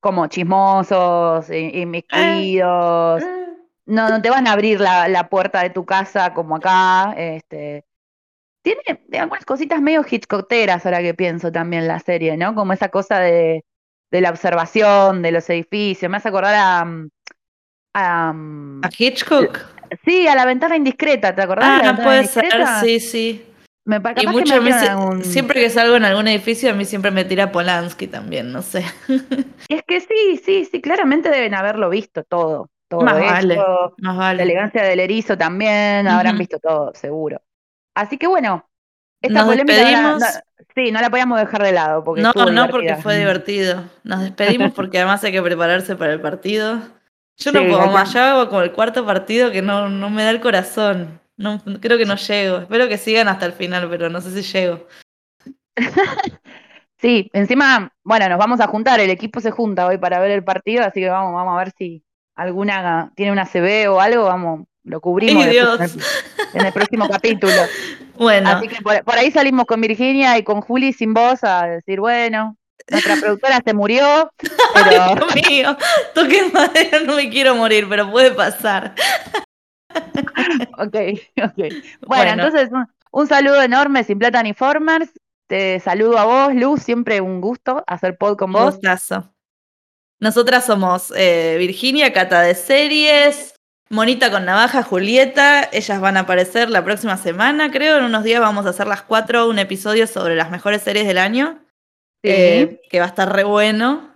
como chismosos, inmiscuidos. Eh, no, no te van a abrir la, la, puerta de tu casa como acá. Este, tiene algunas cositas medio hitchcockeras ahora que pienso también la serie, ¿no? Como esa cosa de, de la observación de los edificios. Me hace acordar a. Mm, ¿A, mm, ¿A Hitchcock? Sí, a la ventana indiscreta, ¿te acordás? Ah, puede ser, sí, sí. Me, y mucho siempre que salgo en algún edificio a mí siempre me tira Polanski también, no sé. Y es que sí, sí, sí, claramente deben haberlo visto todo. todo más vale, más vale. La elegancia del erizo también, habrán visto todo, seguro. Así que bueno, esta Nos despedimos. sí, no la podíamos dejar de lado. Porque no, no, porque fue divertido. Nos despedimos porque además hay que prepararse para el partido. Yo no puedo más, ya hago como el cuarto partido que no, no me da el corazón. No, creo que no llego. Espero que sigan hasta el final, pero no sé si llego. sí, encima, bueno, nos vamos a juntar. El equipo se junta hoy para ver el partido, así que vamos, vamos a ver si alguna tiene una CB o algo, vamos, lo cubrimos En, el, próximo capítulo. Bueno. Así que por, ahí salimos con Virginia y con Juli sin voz a decir, bueno, nuestra productora se murió, pero... Ay, Dios mío, toque madera, no me quiero morir, pero puede pasar. ok, ok. Bueno, entonces un, saludo enorme, Sin Plata ni Formers. Te saludo a vos, Luz, siempre un gusto hacer pod con vos. Gustazo. Nosotras somos eh, Virginia, Cata de Series, Monita con Navaja, Julieta. Ellas van a aparecer la próxima semana, creo. En unos días vamos a hacer las cuatro un episodio sobre las mejores series del año. Eh, que va a estar re bueno.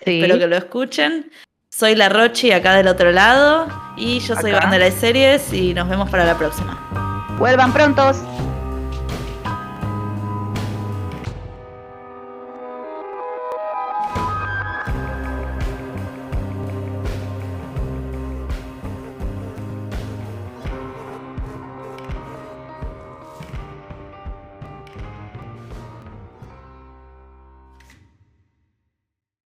Espero que lo escuchen. Soy la Rochi acá del otro lado y yo soy Bandera de Series y nos vemos para la próxima. Vuelvan prontos.